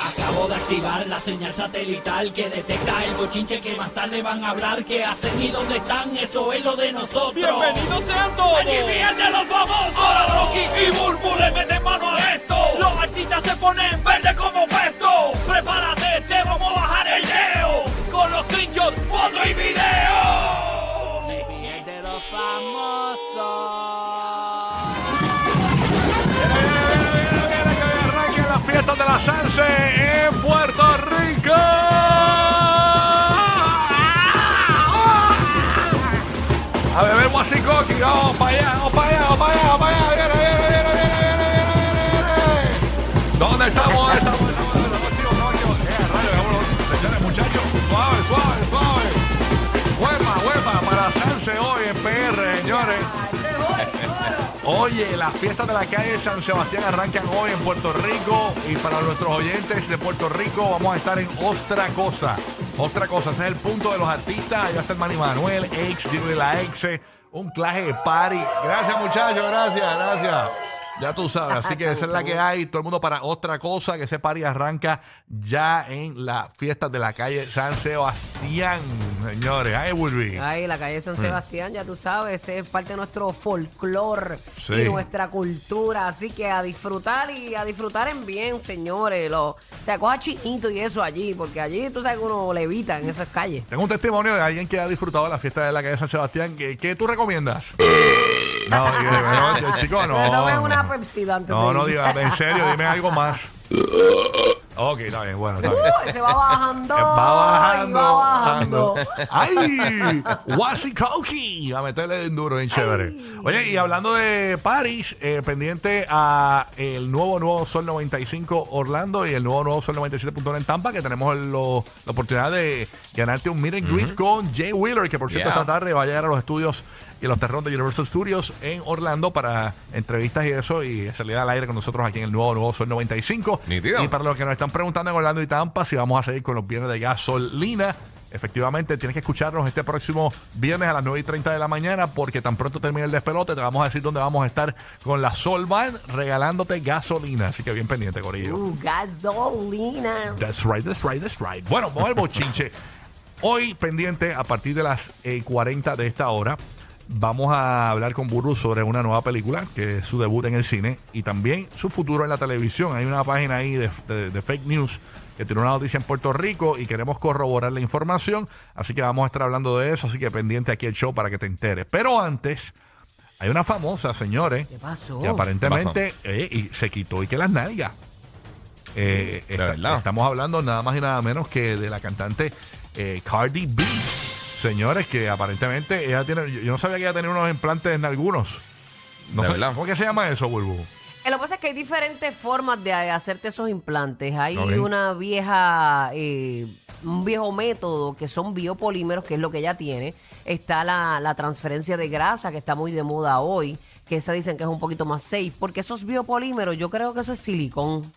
Acabo de activar la señal satelital que detecta el bochinche que más tarde van a hablar. ¿Qué hacen y dónde están? Eso es lo de nosotros. ¡Bienvenidos sean todos! ¡Aquí fíjense los famosos! Ahora Rocky y Burbu le meten mano a esto. Los artistas se ponen verde como pesto. Prepárate, te vamos a bajar el leo. Con los screenshots, foto y video. Sanse en Puerto Rico. A beber guasicoqui, vamos para allá, vamos para allá, vamos para allá, para allá, viene, viene, viene, viene, viene, viene, viene. ¿Dónde estamos Oye, las fiestas de la calle San Sebastián arrancan hoy en Puerto Rico y para nuestros oyentes de Puerto Rico vamos a estar en Ostra Cosa. Ostra Cosa, ese es el punto de los artistas. Ahí va a estar Manny Manuel, X, Jimmy la Ex, un claje de party. Gracias muchachos, gracias, gracias. Ya tú sabes, así que esa es la que hay. Todo el mundo para otra cosa, que ese party arranca ya en las fiestas de la calle San Sebastián, señores. Ay, Wilby. Ay, la calle San Sebastián, ya tú sabes, es parte de nuestro folclore Sí. y nuestra cultura. Así que a disfrutar y a disfrutar en bien, señores. Lo, o sea, coja chinito y eso allí, porque allí tú sabes que uno levita en esas calles. Tengo un testimonio de alguien que ha disfrutado de la fiesta de la calle San Sebastián. ¿Qué, qué tú recomiendas? no, no, no, chico, no. Una antes No, de no, ir. diga, en serio, dime algo más. Ok, está bien, bueno, está bien. Uh, se va bajando. Va bajando, y va bajando. ¡Ay! Wasikoki. A meterle en duro, bien chévere. Oye, y hablando de Paris, eh, pendiente a el nuevo Nuevo Sol 95 Orlando y el nuevo Nuevo Sol 97.1 en Tampa, que tenemos lo- la oportunidad de ganarte un meet and greet con Jay Wheeler, que por cierto Yeah. esta tarde va a llegar a los estudios y los terrenos de Universal Studios en Orlando para entrevistas y eso y salir al aire con nosotros aquí en el nuevo Nuevo Sol 95. Nítido. Y para los que nos están preguntando en Orlando y Tampa si vamos a seguir con los viernes de gasolina. Efectivamente, tienes que escucharnos este próximo viernes a las 9 y 30 de la mañana porque tan pronto termine el despelote te vamos a decir dónde vamos a estar con la Solvan regalándote gasolina. Así que bien pendiente, Corillo. Uh, gasolina. That's right, that's right, that's right. Bueno, vamos al bochinche. Hoy pendiente, a partir de las eh, 40 de esta hora, vamos a hablar con Burru sobre una nueva película, que es su debut en el cine, y también su futuro en la televisión. Hay una página ahí de, de- de fake news que tiene una noticia en Puerto Rico y queremos corroborar la información, así que vamos a estar hablando de eso, así que pendiente aquí el show para que te enteres. Pero antes, hay una famosa, señores, ¿Qué pasó? que aparentemente eh, y se quitó y que las nalgas. Eh, estamos hablando nada más y nada menos que de la cantante eh, Cardi B. Señores, que aparentemente ella tiene. Yo, yo no sabía que ella tenía unos implantes en algunos. No ¿De sé, verdad? ¿Cómo que se llama eso, Bulbu? Eh, Lo que pasa es que hay diferentes formas de hacerte esos implantes. Hay Ok. una vieja, eh, un viejo método que son biopolímeros, que es lo que ella tiene. Está la, la transferencia de grasa, que está muy de moda hoy, que esa dicen que es un poquito más safe, porque esos biopolímeros, yo creo que eso es silicón.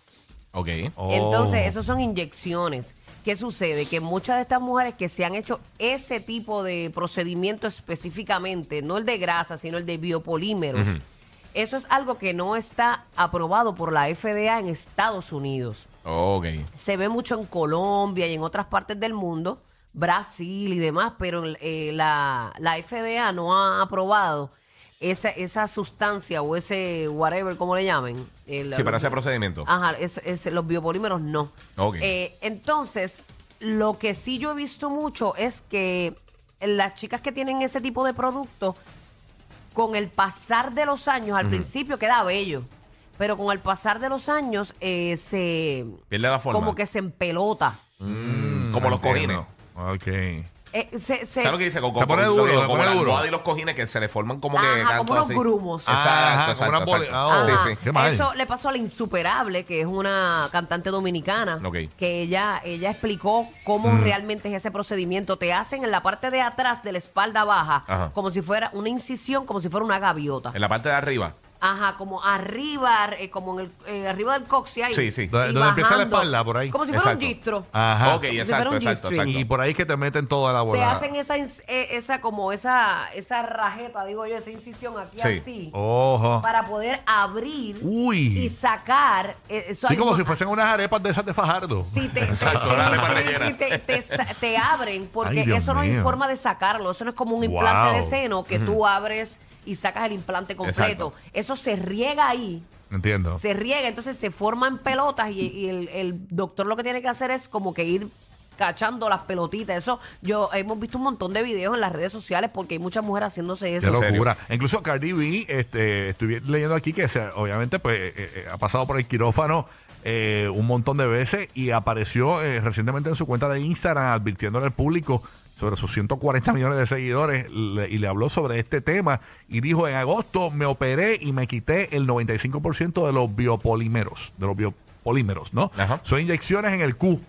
Ok. Oh. Entonces, esos son inyecciones. ¿Qué sucede? Que muchas de estas mujeres que se han hecho ese tipo de procedimiento específicamente, no el de grasa, sino el de biopolímeros, eso es algo que no está aprobado por la FDA en Estados Unidos. Ok. Se ve mucho en Colombia y en otras partes del mundo, Brasil y demás, pero eh, la, la FDA no ha aprobado esa, esa sustancia o ese whatever, como le llamen. el- Sí, para ese procedimiento. Ajá, es, es- los biopolímeros no. Ok. Eh, entonces, lo que sí yo he visto mucho es que las chicas que tienen ese tipo de producto, con el pasar de los años, al principio queda bello, pero con el pasar de los años eh, se... Pierde la forma. Como que se empelota. Mm, como los cojines. Ok. Eh, se, se- ¿Sabes lo que dice? Con, Se con- pone con- duro, como se pone la duro. almohada y los cojines que se le forman como que Ajá, como unos así. grumos. Exacto, Ajá, exacto, como una exacto. ah. Sí, Ajá. sí. Qué mal. Eso le pasó a la Insuperable, que es una cantante dominicana, Ok. que ella, ella explicó cómo Mm. realmente es ese procedimiento. Te hacen en la parte de atrás de la espalda baja, Ajá. como si fuera una incisión, como si fuera una gaviota. En la parte de arriba. Ajá, como arriba, eh, como en el, eh, arriba del coxi ahí. Sí, sí. y Donde- donde empieza la bajando. espalda, por ahí. Como si fuera Exacto. un gistro. Ajá. Ok, si fuera exacto, un exacto, G-string. exacto. Y por ahí es que te meten toda la Te bola. hacen esa, ins- eh, esa como esa, esa rajeta, digo yo, esa incisión aquí Sí. así. Ojo. Para poder abrir Uy. y sacar. eh, Eso Sí, hay como mo- si fuesen unas arepas de esas de Fajardo. Sí, te, Exacto, sí, la arepa sí, rellena. sí, te, te sa- te abren porque Ay, Dios eso no hay mío. forma de sacarlo. Eso no es como un implante Wow. de seno que tú abres y sacas el implante completo. Exacto. Eso se riega ahí, Entiendo. se riega, entonces se forman pelotas y, y el, el doctor lo que tiene que hacer es como que ir cachando las pelotitas. Eso yo hemos visto un montón de videos en las redes sociales porque hay muchas mujeres haciéndose Qué eso. serio? locura. Incluso Cardi B, este, estuve leyendo aquí que se- obviamente pues eh, eh, ha pasado por el quirófano eh, un montón de veces y apareció eh, recientemente en su cuenta de Instagram advirtiéndole al público sobre sus 140 millones de seguidores le- y le habló sobre este tema y dijo en agosto me operé y me quité el 95% de los biopolímeros, de los biopolímeros, ¿no? Ajá. Son inyecciones en el Q.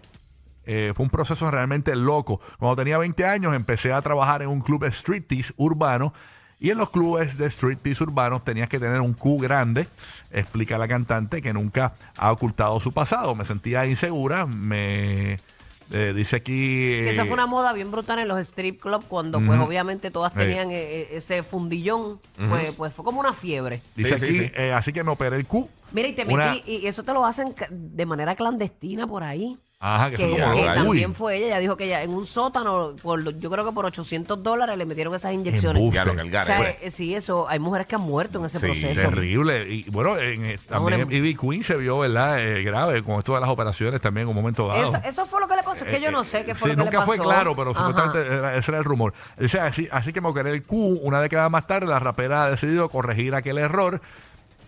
Eh, fue un proceso realmente loco. Cuando tenía 20 años empecé a trabajar en un club de striptease urbano y en los clubes de striptease urbanos tenías que tener un Q grande, explica la cantante que nunca ha ocultado su pasado. Me sentía insegura, me eh, dice aquí... Sí, esa eh, fue una moda bien brutal en los strip clubs cuando pues obviamente todas Sí. tenían eh, eh, ese fundillón, pues, pues fue como una fiebre. Dice Sí, aquí, sí, sí. eh, así que me operé el Q. Mira, y te Una- metí, y eso te lo hacen ca- de manera clandestina por ahí. Ajá, que, Que, son como- que Uy, también fue ella, ella dijo que ella en un sótano, por, yo creo que por 800 dólares le metieron esas inyecciones. Embuste. Ya lo que el O sea, pues. eh, sí, eso, hay mujeres que han muerto en ese Sí, proceso. Terrible. Y bueno, en, eh, también Ahora- Ivy Queen se vio, ¿verdad? Eh, grave con esto de las operaciones también en un momento dado. Eso, eso fue lo que le pasó, es que yo no sé qué fue Sí, lo que le nunca pasó. fue claro, pero Ajá. supuestamente era- ese era el rumor. O sea, así, así que me operé el Q. Una década más tarde, la rapera ha decidido corregir aquel error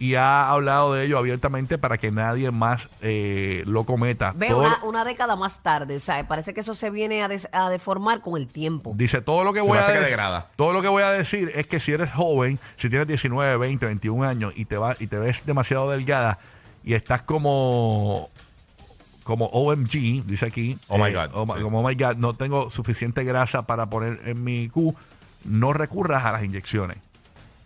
y ha hablado de ello abiertamente para que nadie más eh, lo cometa. Ve, Todo una, una década más tarde, o sea, parece que eso se viene a, des- a deformar con el tiempo. Dice, todo lo que Se voy a hace que dec- degrada. todo lo que voy a decir es que si eres joven, si tienes 19, 20, 21 años y te va y te ves demasiado delgada y estás como como OMG, dice aquí, eh, Oh my God, oh my- sí. como oh my God, no tengo suficiente grasa para poner en mi Q, no recurras a las inyecciones,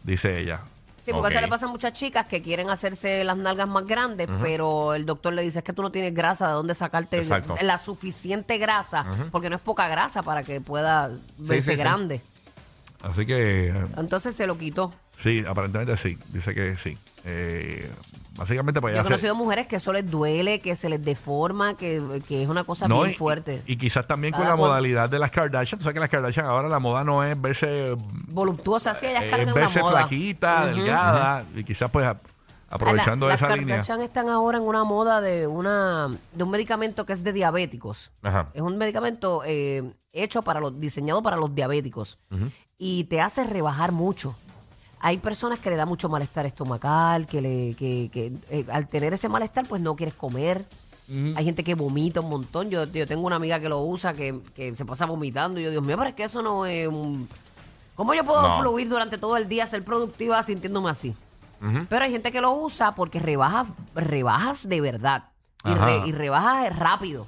dice ella. Sí, porque eso le pasa a muchas chicas que quieren hacerse las nalgas más grandes, pero el doctor le dice es que tú no tienes grasa, ¿de dónde sacarte Exacto. la suficiente grasa? Porque no es poca grasa para que pueda verse sí, sí. grande. Así que eh, Entonces se lo quitó. sí, aparentemente sí, dice que sí. Eh, básicamente pues Yo he se- conocido mujeres que eso les duele, que se les deforma, que, que es una cosa No, bien y- fuerte. Y, quizás también con la cual- modalidad de las Kardashian. Tú sabes que las Kardashian ahora la moda no es verse Voluptuosa, sí, ellas eh, cargan en una verse moda. flaquita, delgada, y quizás pues aprovechando La- esa las línea. Kardashian están ahora en una moda de una de un medicamento que es de diabéticos. Ajá. Es un medicamento eh, hecho para los, diseñado para los diabéticos y te hace rebajar mucho. Hay personas que le da mucho malestar estomacal, que le, que, que, eh, al tener ese malestar, pues no quieres comer. Hay gente que vomita un montón. Yo, yo tengo una amiga que lo usa, que, que se pasa vomitando. Y yo, Dios mío, pero es que eso no es un. ¿Cómo yo puedo No. fluir durante todo el día, ser productiva sintiéndome así? Ujú. Pero hay gente que lo usa porque rebajas, rebajas de verdad. Y, Ajá. re- y rebajas rápido.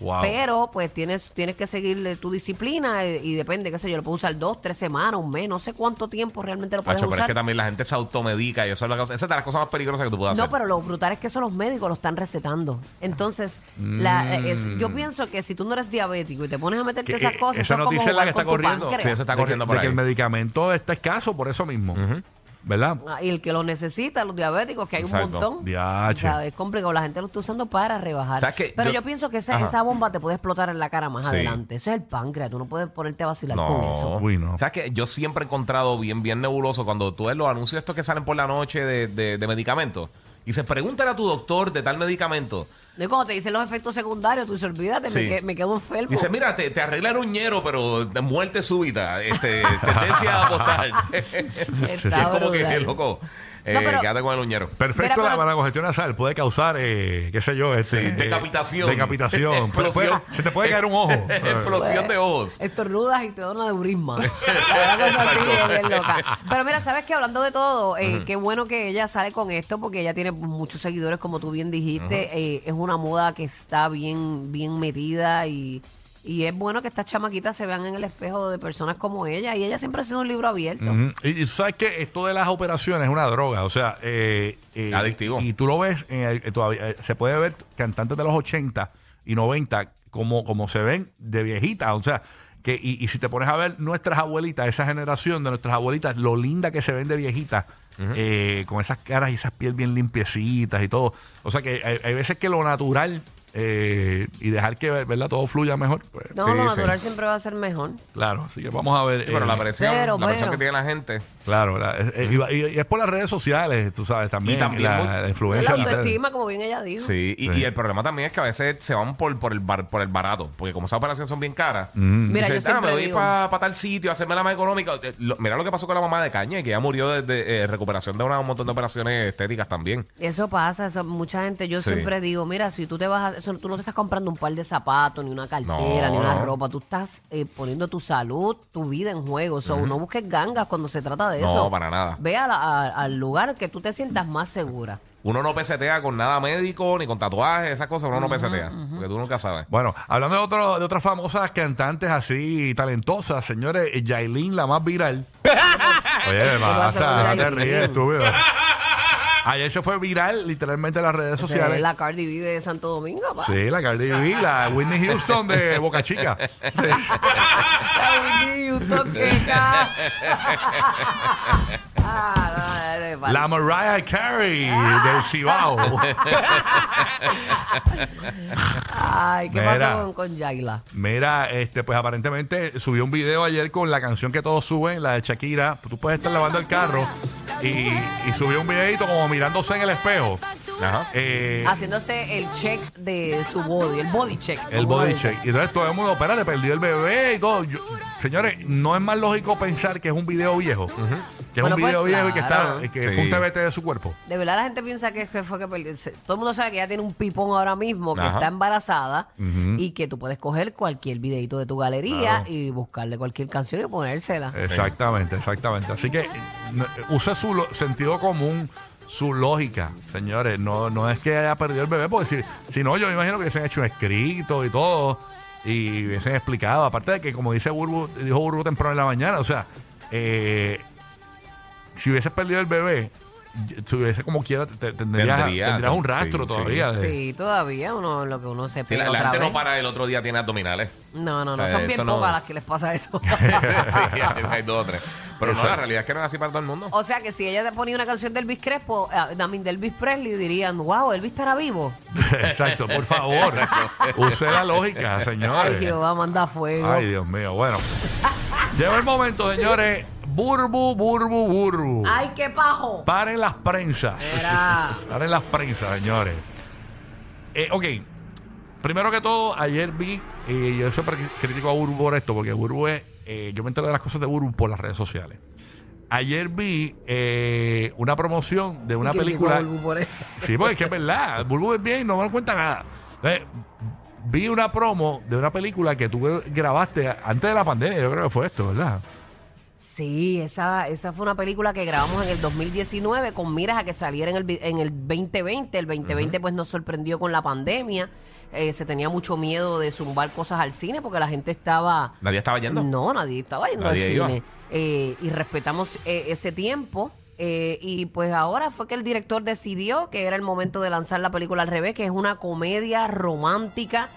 Wow. Pero pues tienes, tienes que seguirle tu disciplina eh, y depende, qué sé yo, lo puedo usar dos, tres semanas, un mes, no sé cuánto tiempo realmente lo puedes Macho, pero es usar. que también la gente se automedica y eso es la cosa- esa es de las cosas más peligrosas que tú puedes No, hacer. pero lo brutal es que eso los médicos lo están recetando. Entonces, la- es- Mm. yo pienso que si tú no eres diabético y te pones a meterte Que, esas eh, cosas, esa eso es como la que está corriendo. Sí, eso está de que- corriendo por de que el medicamento está escaso por eso mismo. ¿Verdad? Ah, Y el que lo necesita, los diabéticos, que hay Exacto. un montón. Diache. O sea, es complicado. La gente lo está usando para rebajar. ¿Sabes qué? Pero yo, Yo- pienso que esa, Ajá. esa bomba te puede explotar en la cara más Sí. adelante. Ese es el páncreas. Tú no puedes ponerte a vacilar con eso. Uy, no. ¿Sabes que Yo siempre he encontrado bien, bien nebuloso cuando tú ves los anuncios estos que salen por la noche de, de- de medicamentos. Y se pregúntale a tu doctor de tal medicamento. No, y cuando te dicen los efectos secundarios, tú dices, olvídate, Sí. me, que- me quedo enfermo. Dice, mira, te, te arregla el uñero, pero de muerte súbita. Este, tendencia a apostar. es como que, brutal. loco, eh, No, pero- quédate con el uñero. Perfecto, Mira, pero- la, la congestión nasal puede causar, eh, qué sé yo, este, Sí, eh, decapitación. decapitación. Puede- puede- Explosión. se te puede caer un ojo. Explosión de ojos. Estornudas y te da una neurisma. Una cosa así, es bien loca. Pero mira, ¿sabes qué? Hablando de todo, eh, qué bueno que ella sale con esto porque ella tiene muchos seguidores, como tú bien dijiste. Eh, es una moda que está bien, bien metida y, Y es bueno que estas chamaquitas se vean en el espejo de personas como ella. Y ella siempre ha sido un libro abierto. Ujú. y, y tú sabes que esto de las operaciones es una droga, o sea, eh, eh, Adictivo. Y tú lo ves, en el- eh, todavía, eh, se puede ver cantantes de los 80 y 90 como, como se ven de viejitas, o sea, que y, y si te pones a ver nuestras abuelitas, esa generación de nuestras abuelitas, lo linda que se ven de viejitas. eh, con esas caras y esas piel bien limpiecitas y todo. O sea que hay, hay veces que lo natural eh, y dejar que ¿verdad? todo fluya mejor. pues, No, Sí, lo sí. natural siempre va a ser mejor. claro, así que vamos a ver. Sí, pero eh, la presión, Pero, la presión pero. que tiene la gente. Claro, la- eh, eh, y, va- y- y es por las redes sociales, tú sabes, también, Y también la, muy- la La influencia. de redes. autoestima, como bien ella dijo. Sí, y, Sí. y el problema también es que a veces se van por, por, el, bar, por el barato, porque como esas operaciones son bien caras, Mm. Mira, yo ah, siempre me voy digo- para tal sitio a hacerme la más económica. Eh, lo- mira lo que pasó con la mamá de Caña, que ya murió de, de, eh, recuperación de una- un montón de operaciones estéticas también. Eso pasa, eso, mucha gente, yo Sí. siempre digo, mira, si tú te vas a, eso, tú no te estás comprando un par de zapatos, ni una cartera, No, ni una no. ropa, tú estás eh, poniendo tu salud, tu vida en juego, so, no busques gangas cuando se trata de No, eso. para nada. Ve a la- a- al lugar que tú te sientas más segura. Uno no pesetea con nada médico, ni con tatuajes, esas cosas, uno no pesetea, porque tú nunca sabes. Bueno, hablando de, otro, de otras famosas cantantes así talentosas, señores, Yailin, la más viral. Oye. No te Yailin? ríes, estúpido. Ayer se fue viral literalmente en las redes sociales. es la Cardi B de Santo Domingo, pa. Sí, la Cardi B, la Whitney Houston de Boca Chica. Sí. La Whitney Houston, que ca- Ah, no, de- La Mariah Carey del Cibao. Ay, ¿qué Mira. pasó con, con Yaila? Mira, este, pues aparentemente subió un video ayer con la canción que todos suben, la de Shakira. Tú puedes estar lavando el carro y, y subió un videito como mirándose en el espejo. Ajá. Eh, Haciéndose el check de su body, el body check. el como body check. Y entonces todo el mundo, espera, le perdió el bebé y todo. Yo- señores, no es más lógico pensar que es un video viejo. Que es un pues, video viejo y que, claro. está, que Sí. fue un TBT de su cuerpo. De verdad la gente piensa que, fue que perdió. se- Todo el mundo sabe que ella tiene un pipón ahora mismo, que Ajá. está embarazada y que tú puedes coger cualquier videito de tu galería Claro. y buscarle cualquier canción y ponérsela. Exactamente, exactamente. Así que no, use su lo- sentido común, su lógica, señores. No, no es que haya perdido el bebé, porque si, si no, yo me imagino que hubiesen hecho un escrito y todo y hubiesen explicado. Aparte de que, como dice Burbu, dijo Burbu temprano en la mañana, o sea, eh, si hubieses perdido el bebé, si hubiese como quiera, te- te- tendrías, Tendría, tendrías un rastro sí, sí. todavía. de- Sí, todavía uno lo que uno se Sí, pega la, la otra gente vez. no para el otro día tiene abdominales. No, no, no, O sea, son bien no- pocas las que les pasa eso. sí, hay dos o tres. Pero no, la realidad es que no es así para todo el mundo. o sea que si ella te ponía una canción de Elvis Crespo, eh, también de Elvis Presley, dirían, wow, Elvis estará vivo. Exacto, por favor. Use la lógica, señores. Ay, Jehová, manda fuego. Ay, Dios mío. Bueno, llegó el momento, señores. Burbu, burbu, burbu. Ay, qué pajo. Paren las prensas. Era. Paren las prensas, señores. Eh, ok. Primero que todo, ayer vi, y yo siempre critico a Burbu por esto, porque Burbu es, eh, yo me entero de las cosas de Burbu por las redes sociales. Ayer vi eh, una promoción de una película. Bulbu por esto. Sí, porque es que es verdad. Bulbu es bien, no me cuenta nada. Vi una promo de una película que tú grabaste antes de la pandemia, yo creo que fue esto, ¿verdad? Sí, esa, esa fue una película que grabamos en el 2019 con miras a que saliera en el, en el 2020. El 2020 pues nos sorprendió con la pandemia. Eh, se tenía mucho miedo de zumbar cosas al cine porque la gente estaba... Nadie estaba yendo. No, nadie estaba yendo Nadie al iba. cine. Eh, y respetamos eh, ese tiempo. Eh, y pues ahora fue que el director decidió que era el momento de lanzar la película al revés, que es una comedia romántica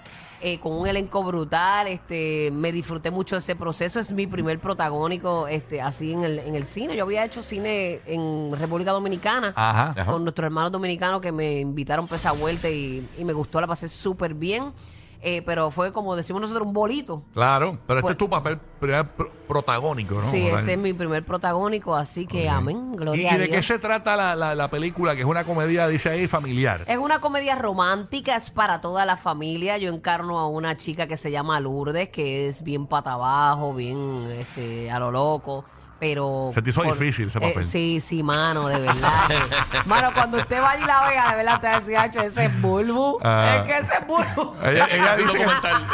eh, con un elenco brutal. Este, me disfruté mucho de ese proceso. Es mi primer protagónico este, así en el, en el cine. Yo había hecho cine en República Dominicana Ajá. Con nuestros hermanos dominicanos que me invitaron para esa vuelta y, y me gustó, la pasé súper bien. Eh, pero fue como decimos nosotros, un bolito. Claro, pero este Pues- es tu papel primer pro- protagónico, ¿no? Sí, este es mi primer protagónico, así que amén, ¿Y, gloria y a de qué Dios. se trata la, la- la película? Que es una comedia, dice ahí, familiar. Es una comedia romántica, es para toda la familia. Yo encarno a una chica que se llama Lourdes, que es bien pata abajo, bien este, a lo loco. Pero. Se te hizo difícil ese papel. sí, sí, mano, de verdad. mano, cuando usted vaya y la vea, de verdad te va a decir, "Acho, ese es bulbu. Ah. Es que ese es bulbu. Ella, ella dice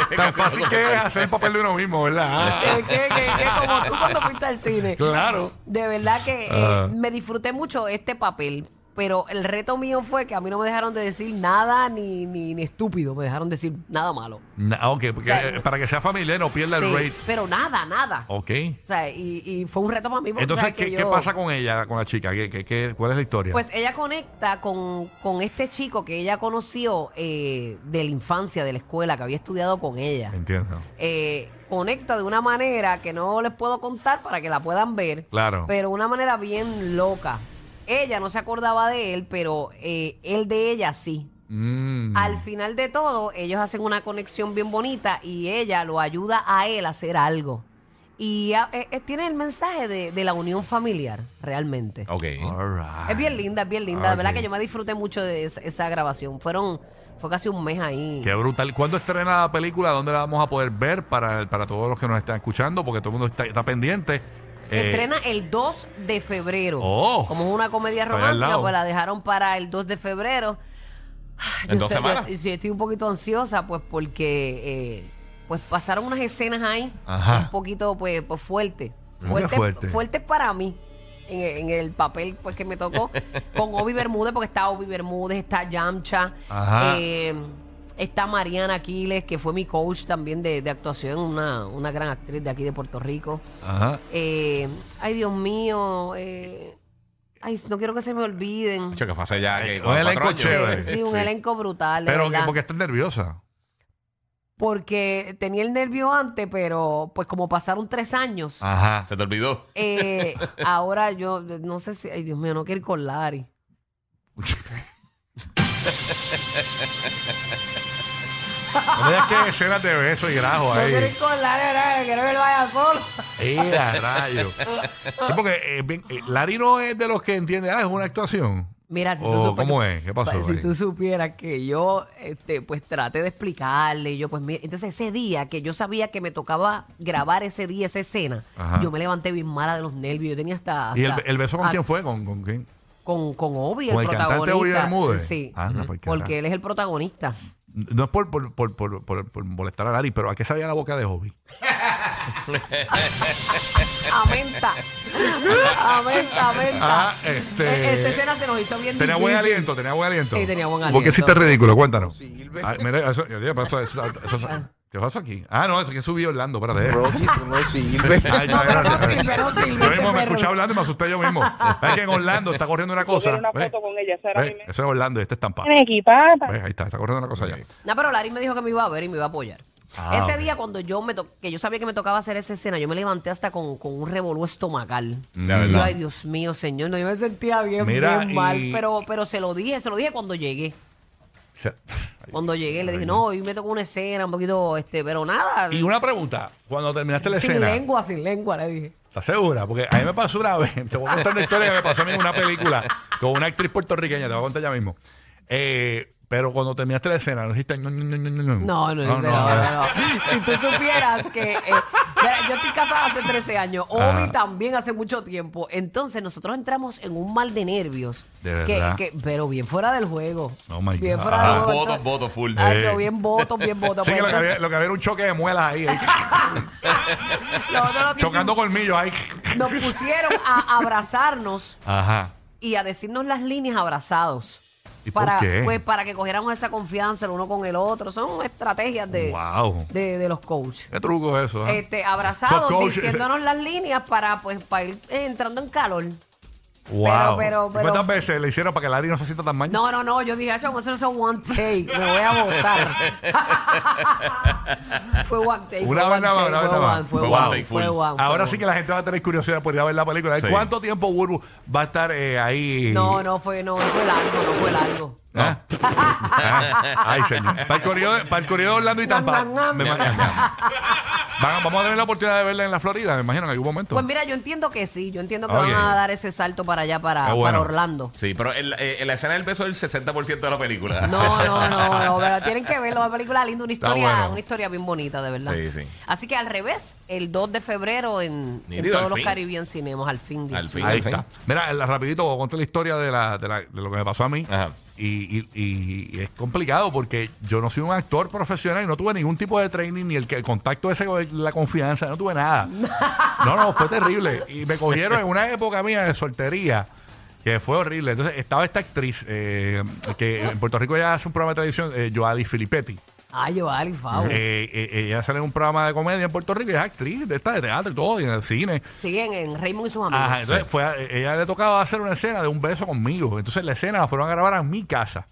que tan fácil que es hacer el papel de uno mismo, ¿verdad? Es que, que, que como tú cuando fuiste al cine. claro. De verdad que eh, Ah. me disfruté mucho este papel pero el reto mío fue que a mí no me dejaron de decir nada ni, ni, ni estúpido, me dejaron decir nada malo. Na- ok, porque, O sea, eh, para que sea familiar no pierda el rate. Pero nada, nada. Ok. O sea, y, y fue un reto para mí. porque, Entonces, ¿sabes? que ¿qué, qué yo- pasa con ella, con la chica? ¿Qué, qué- qué- cuál es la historia? Pues ella conecta con, con este chico que ella conoció eh, de la infancia, de la escuela, que había estudiado con ella. Entiendo. Eh, conecta de una manera que no les puedo contar para que la puedan ver. Claro. Pero una manera bien loca. Ella no se acordaba de él, pero eh, él de ella sí. Mm. Al final de todo, ellos hacen una conexión bien bonita y ella lo ayuda a él a hacer algo. Y eh, eh, tiene el mensaje de, de la unión familiar, realmente. Ok. Right. Es bien linda, es bien linda. De verdad que yo me disfruté mucho de esa, esa grabación. Fueron, fue casi un mes ahí. Qué brutal. ¿Cuándo estrena la película? ¿Dónde la vamos a poder ver para, para todos los que nos están escuchando? Porque todo el mundo está, está pendiente. Eh, Estrena el 2 de febrero. Oh. Como es una comedia romántica, pues la dejaron para el 2 de febrero. ¿En Yo dos estoy- semanas? yo- sí, estoy un poquito ansiosa, pues, porque eh, pues pasaron unas escenas ahí Ajá. un poquito, pues, pues fuerte. ¿Cómo que fuerte? Fuertes para mí. En, en el papel pues que me tocó con Obi Bermúdez porque está Obi Bermúdez está Yamcha Ajá. eh, está Mariana Aquiles que fue mi coach también de, de actuación una, una gran actriz de aquí de Puerto Rico Ajá. eh, ay, Dios mío. eh, ay, no quiero que se me olviden. Hecho, que fue hace ya que Un elenco chévere. Sí, un Sí. elenco brutal. de Pero que porque estás nerviosa. Porque tenía el nervio antes, pero pues como pasaron tres años, Ajá. Se te olvidó. eh, ahora yo no sé si. Ay, Dios mío, no quiero ir con Lari. No me digas que escenas de beso y grajo No ahí. quiero ir con Lari, ¿verdad? quiero que él vaya solo. Mira, rayo. Sí, porque eh, bien, eh, Larry no es de los que entiende, ah, es una actuación. Mira, si tú supieras- ¿cómo es? ¿Qué pasó Pues, Si ahí? tú supieras que yo, este, pues traté de explicarle, y yo, pues, mira, entonces ese día que yo sabía que me tocaba grabar ese día, esa escena, Ajá. yo me levanté bien mala de los nervios, yo tenía hasta... ¿Y el, hasta- el beso con a- quién fue? ¿Con, con quién? Con, con Obi, ¿Con el el cantante protagonista. Obi Bermúdez? Sí, Anda, por carajo. porque él es el protagonista. No es por, por, por, por, por- por molestar a Larry, pero ¿a qué sabía la boca de Hobby? Amenta. Amenta, amenta. Ah, este- E- Esa escena se nos hizo bien Tenía buen aliento, tenía buen aliento. Sí, tenía buen ¿Por qué aliento. hiciste ridículo? Cuéntanos. Ay, mira, eso, yo dije, pero eso- eso- eso- eso- ¿Qué pasó aquí? Ah, no, es que subí Orlando, espérate. Rocky, tú no sirves. Ay, No, pero no espérate. sirve, no sirve, Yo mismo me perro. escuché hablando y me asusté yo mismo. Es que en Orlando está corriendo una cosa. una ¿ves? foto con ella, esa era ¿ves? mi me- Eso es Orlando y este es Tampa. Me equipaba. ¿Ves? Ahí está, está corriendo una cosa allá. No, pero Larry me dijo que me iba a ver y me iba a apoyar. Ah, ese ok. día cuando yo me to- que yo sabía que me tocaba hacer esa escena, yo me levanté hasta con, con un revolú estomacal. De Y verdad. yo, ay, Dios mío, señor, no, yo me sentía bien, Mira, bien y- mal, pero, pero se lo dije, se lo dije cuando llegué. Cuando llegué le dije, no, hoy me tocó una escena un poquito, este, pero nada. Y una pregunta, cuando terminaste la sin escena, lengua, sin lengua, le dije. ¿estás segura? Porque a mí me pasó una vez, te voy a contar una historia que me pasó a mí en una película con una actriz puertorriqueña, te voy a contar ya mismo. Eh, pero cuando terminaste la escena, no dijiste... No, no, no, no, no. No, no, no, no, no, no. Si tú supieras que eh, yo estoy casada hace 13 años, Obi Ajá. también hace mucho tiempo. Entonces nosotros entramos en un mal de nervios. De verdad. que- pero bien fuera del juego. Oh, my bien God. fuera del juego. Votos, votos full. Ah, yo bien votos, bien votos. Sí, Pues que lo que, entonces, había, lo que había era un choque de muelas ahí, ahí, nosotros lo que chocando colmillos ahí. nos pusieron a abrazarnos Ajá. y a decirnos las líneas abrazados. ¿Y por para, qué? Pues para que cogiéramos esa confianza el uno con el otro. Son estrategias de, Wow. de, de los coaches. Qué truco eso, ¿eh? este, abrazados, Los coaches- diciéndonos las líneas para, pues, para ir eh, entrando en calor. Wow. pero- ¿Y pero- ¿Cuántas veces le hicieron para que Larry no se sienta tan mal? No, no, no, yo dije, "Acho, vamos a hacer eso one take, me voy a votar. fue one take. Una vez nada más, una vez fue nada one, más. Fue Fue one, one take fue one, Ahora sí que la gente va a tener curiosidad por ir a ver la película. Sí. ¿Cuánto tiempo Burbu va a estar eh, ahí? No, no fue, no, no fue largo, no fue largo. ¿Ah? Ah, Ay, señor. Para el corrido de, para el corrido de Orlando y Tampa. Nam, nam, me nam. imagino. Van- vamos a tener la oportunidad de verla en la Florida, me imagino, en algún momento. Pues mira, yo entiendo que sí, yo entiendo que Ok. van a dar ese salto para allá, para, bueno. para Orlando. Sí, pero en, la- eh, la escena del beso es el 60% de la película. No, no, no, no, pero tienen que verlo, una película linda, una Está historia, bueno. una historia bien bonita, de verdad. Sí, sí. Así que al revés, el 2 de febrero en, en Nítido, todos los fin. Caribbean Cinemas, al fin. Dios Al fin. mío. Ahí está. Mira, la- rapidito, voy a contar la historia de, la, de, la- de lo que me pasó a mí. Ajá. Y, y- y- es complicado porque yo no soy un actor profesional y no tuve ningún tipo de training, ni el, que- el contacto ese con la confianza, no tuve nada. No, no, fue terrible. Y me cogieron en una época mía de soltería, Que fue horrible. Entonces estaba esta actriz eh, que en Puerto Rico ya hace un programa de televisión, eh, Filippetti. Ay, yo, Ali, Fau. Eh, eh, ella sale en un programa de comedia en Puerto Rico y es actriz de esta de teatro y todo, y en el cine. Siguen en Raymond y sus amigos. Ajá, entonces fue a- ella le tocaba hacer una escena de un beso conmigo. Entonces la escena la fueron a grabar en mi casa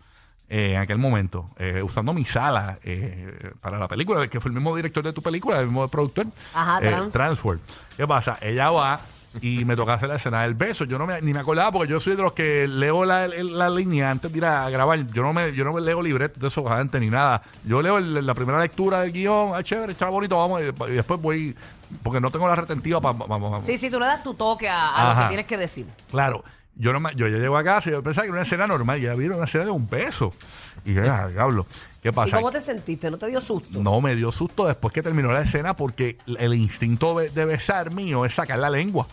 eh, en aquel momento, eh, usando mi sala eh, para la película, que fue el mismo director de tu película, el mismo productor. Ajá, eh, Trans. Transworld. ¿Qué pasa? Ella va y me toca hacer la escena del beso. Yo no me, ni me acordaba porque yo soy de los que leo la, la línea antes de ir a grabar. Yo no me, yo no me leo libretos de esos antes ni nada. Yo leo el- la primera lectura del guion, ah, chévere, está bonito, vamos, y, y después voy, porque no tengo la retentiva para... Sí, sí, tú le das tu toque a, a lo que tienes que decir. Claro, yo no me- yo ya llego a casa y yo pensaba que era una escena normal, ya vieron una escena de un beso. Y yo, ah, diablo, ¿qué ¿Y pasa? cómo te sentiste? ¿No te dio susto? No, me dio susto después que terminó la escena porque el instinto de, de besar mío es sacar la lengua.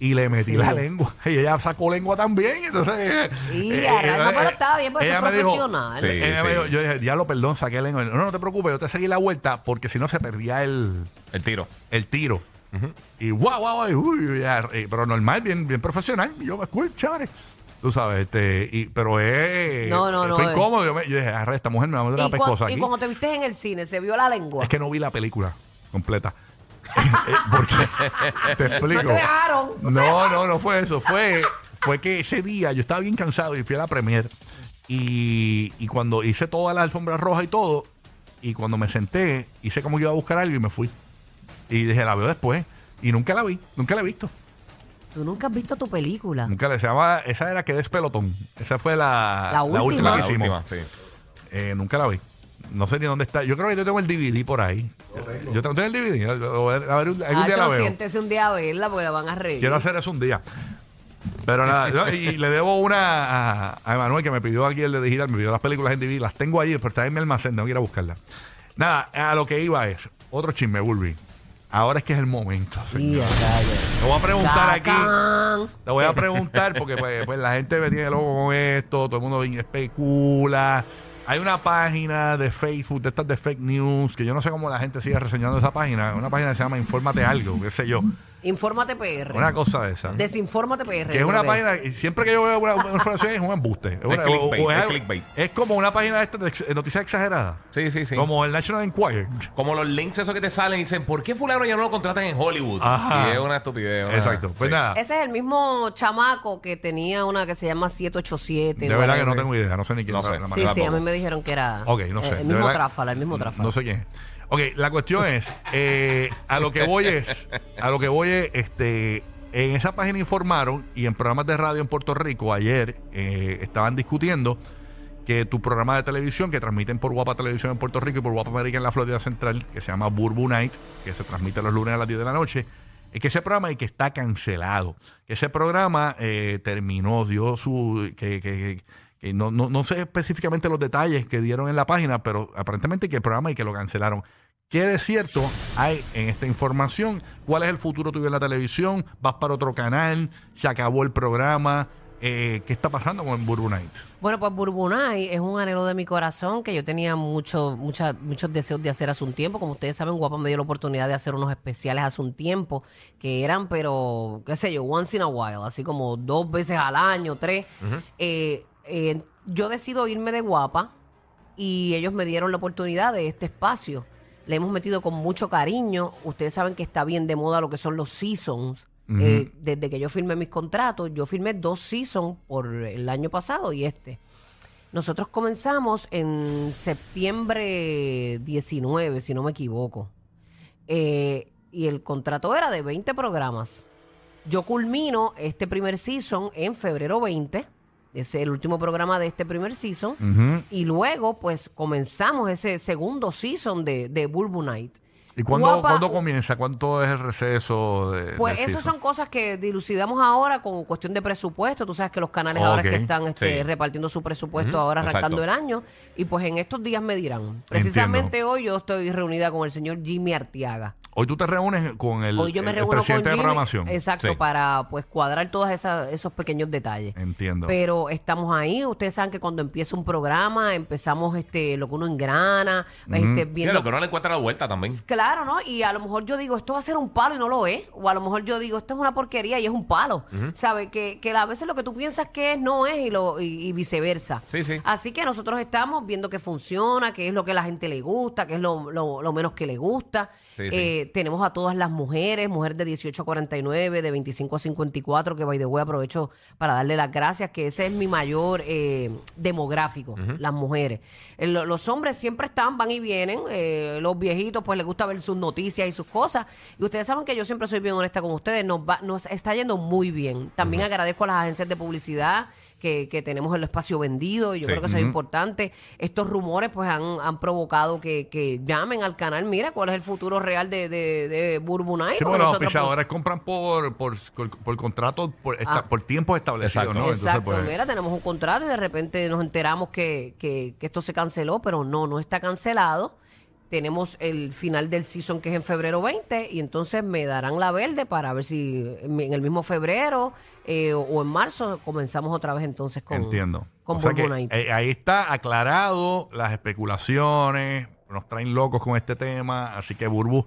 Y le metí Sí. la lengua. Y ella sacó lengua también. Entonces. Y eh, arranca, eh, pero estaba bien, porque ella eso es me dijo- profesional. Sí, ella sí. me dijo- yo dije, diablo, perdón, saqué lengua. No, no te preocupes, yo te seguí la vuelta porque si no se perdía el, El tiro. el tiro. Y guau, guau, guau, uy, ya, eh, pero normal, bien, bien profesional. Y yo, cool, chévere. Tú sabes, este, y, pero es. No, no, no, Fue eh. incómodo. Yo, me- yo dije, arre, esta mujer me va a meter ¿Y, una pescosa y cuando te viste en el cine, ¿se vio la lengua? Es que no vi la película completa. Eh, porque te explico. No te dejaron. no te No, dejaron. no, no fue eso. Fue, fue que ese día yo estaba bien cansado y fui a la premier. Y, y cuando hice toda la alfombra roja y todo, y cuando me senté, hice como que iba a buscar algo y me fui. Y dije, la veo después. Y nunca la vi, nunca la he visto. Tú nunca has visto tu película. Nunca la se llamaba, esa era que despelotón. Esa fue la, La última. que La hicimos. última, sí. Eh, nunca la vi. No sé ni dónde está. Yo creo que yo tengo el DVD por ahí. Yo tengo, tengo el DVD. A ver, a ver, algún día la Hacho, veo. siéntese un día a verla porque la van a reír. Quiero hacer eso un día. Pero nada, yo- y le debo una a, a Emanuel que me pidió aquí el de digital, me pidió las películas en DVD, las tengo allí, pero está en mi almacén, tengo que ir a buscarlas. Nada, a lo que iba es, otro chisme, Bulby. Ahora es que es el momento. Señor. Te voy a preguntar aquí. Te voy a preguntar porque pues, pues, la gente me tiene loco con esto, todo el mundo especula. Hay una página de Facebook de estas de fake news que yo no sé cómo la gente sigue reseñando esa página. Una página que se llama Infórmate Algo, qué sé yo. Infórmate PR. Una cosa de esa. Desinfórmate PR. Que es una página, y siempre que yo veo una, una información es un embuste. Es, una- clickbait, es algo- clickbait. es como una página de, estas de ex- de noticias exageradas. Sí, sí, sí. Como el National Enquirer. Como los links esos que te salen y dicen, ¿por qué fulano ya no lo contratan en Hollywood? Ajá. Y es una estupidez. una- Exacto. Pues sí. nada, Ese es el mismo chamaco que tenía una que se llama 787. de verdad que no whatever. tengo idea, no sé ni quién No la- sé. la Sí, sí, a tampoco. mí me dijeron que era Ok, no sé. el de mismo verdad- tráfala, el mismo tráfala. No sé quién es. Ok, la cuestión es, eh, a lo que voy es, a lo que voy es, este, en esa página informaron y en programas de radio en Puerto Rico ayer eh, estaban discutiendo que tu programa de televisión que transmiten por Guapa Televisión en Puerto Rico y por Guapa América en la Florida Central, que se llama Burbu Night, que se transmite los lunes a las 10 de la noche, es que ese programa y que está cancelado. Que ese programa eh, terminó, dio su... que, que- que- no, no, no sé específicamente los detalles que dieron en la página, pero aparentemente que el programa y que lo cancelaron. ¿Qué de cierto hay en esta información? ¿Cuál es el futuro tuyo en la televisión? ¿Vas para otro canal? ¿Se acabó el programa? Eh, ¿Qué está pasando con Burbu Night? Bueno, pues Burbunay es un anhelo de mi corazón que yo tenía mucho, mucha- muchos deseos de hacer hace un tiempo. Como ustedes saben, Guapa me dio la oportunidad de hacer unos especiales hace un tiempo que eran, pero, qué sé yo, once in a while, así como dos veces al año, tres. Eh, eh, yo decido irme de Guapa y ellos me dieron la oportunidad de este espacio. Le hemos metido con mucho cariño. Ustedes saben que está bien de moda lo que son los seasons. Eh, desde que yo firmé mis contratos, yo firmé dos seasons por el año pasado y este. Nosotros comenzamos en septiembre 19, si no me equivoco. Eh, y el contrato era de 20 programas. Yo culmino este primer season en febrero 20. Ese es el último programa de este primer season. Ujú. Y luego, pues, comenzamos ese segundo season de, de Bulbu Night. ¿Y cuándo, Guapa- cuándo comienza? ¿Cuánto es el receso? De, Pues del esas season? son cosas que dilucidamos ahora con cuestión de presupuesto. Tú sabes que los canales ahora es Ok, que están este, sí. repartiendo su presupuesto Ujú, ahora arrancando exacto. el año. Y pues en estos días me dirán. Precisamente hoy yo estoy reunida con el señor Jimmy Artiaga. Hoy tú te reúnes con el, Hoy yo me el- el reúno presidente con de Jimmy, programación. Exacto, Sí. para pues cuadrar todos esa- esos pequeños detalles. Entiendo. Pero estamos ahí. Ustedes saben que cuando empieza un programa, empezamos este lo que uno engrana, este, Sí, viendo lo que uno le encuentra la vuelta también. Claro, ¿no? Y a lo mejor yo digo, esto va a ser un palo y no lo es. O a lo mejor yo digo, esto es una porquería y es un palo. ¿Sabes? Que, que a veces lo que tú piensas que es, no es y, lo, y, y viceversa. Sí, sí. Así que nosotros estamos viendo que funciona, qué es lo que a la gente le gusta, qué es lo, lo- lo menos que le gusta. Sí, sí. Eh, tenemos a todas las mujeres, mujeres de 18 a 49, de 25 a 54, que by the way aprovecho para darle las gracias, que ese es mi mayor eh, demográfico, las mujeres. Eh, lo- los hombres siempre están, van y vienen, eh, los viejitos pues les gusta ver sus noticias y sus cosas, y ustedes saben que yo siempre soy bien honesta con ustedes, nos, va, nos está yendo muy bien. También agradezco a las agencias de publicidad. Que, que tenemos el espacio vendido, y yo Sí. creo que eso es importante. Estos rumores pues han, han provocado que, que llamen al canal, mira cuál es el futuro real de, de, de Burbu Night, Sí, porque porque los nosotros, pues, auspiciadores compran por, por, por, por contrato, por, esta- Ah. por tiempos establecidos, Exacto. ¿no? Entonces, Exacto, pues, mira, tenemos un contrato y de repente nos enteramos que, que- que esto se canceló, pero no, no está cancelado. Tenemos el final del season que es en febrero 20 y entonces me darán la verde para ver si en el mismo febrero eh, o- en marzo comenzamos otra vez entonces con, entiendo. con O sea que, Burbu Night. eh, ahí está aclarado las especulaciones, nos traen locos con este tema, así que Burbu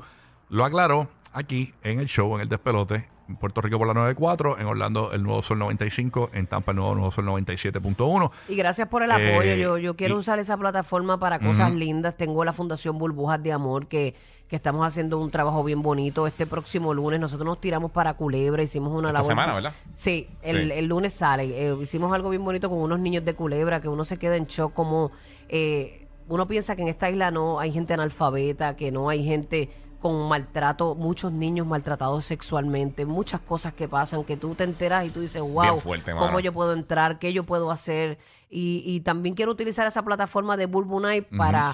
lo aclaró aquí en el show, en el despelote, en Puerto Rico por la 94, en Orlando el Nuevo Sol 95, en Tampa el Nuevo, Nuevo Sol 97.1. Y gracias por el Eh, apoyo. Yo, yo quiero y- usar esa plataforma para cosas lindas. Tengo la Fundación Burbujas de Amor que, que estamos haciendo un trabajo bien bonito. Este próximo lunes nosotros nos tiramos para Culebra, hicimos una Esta labor. semana, ¿verdad? Sí, el, Sí. el lunes sale. Eh, hicimos algo bien bonito con unos niños de Culebra que uno se queda en shock como... eh, uno piensa que en esta isla no hay gente analfabeta, que no hay gente con maltrato, muchos niños maltratados sexualmente, muchas cosas que pasan que tú te enteras y tú dices, wow, fuerte, ¿cómo mano. yo puedo entrar? ¿Qué yo puedo hacer? Y, y también quiero utilizar esa plataforma de Night para,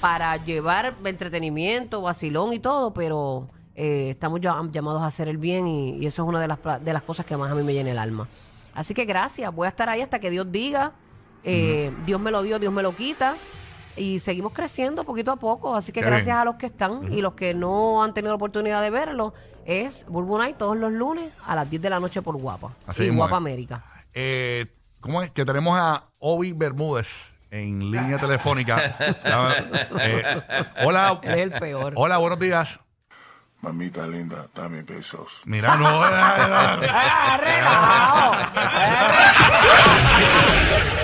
para llevar entretenimiento, vacilón y todo, pero eh, estamos ya- llamados a hacer el bien y, y eso es una de las, de las cosas que más a mí me llena el alma. Así que gracias, voy a estar ahí hasta que Dios diga, eh, Dios me lo dio, Dios me lo quita. Y seguimos creciendo poquito a poco, así que Qué gracias bien. a los que están y los que no han tenido la oportunidad de verlo, es Bulbu Night todos los lunes a las 10 de la noche por Guapa. Así y Guapa. América. Eh, ¿Cómo es? Que tenemos a Obi Bermúdez en línea telefónica. Eh, hola. Es el peor. Hola, buenos días. Mamita linda, dame besos. Mira, no.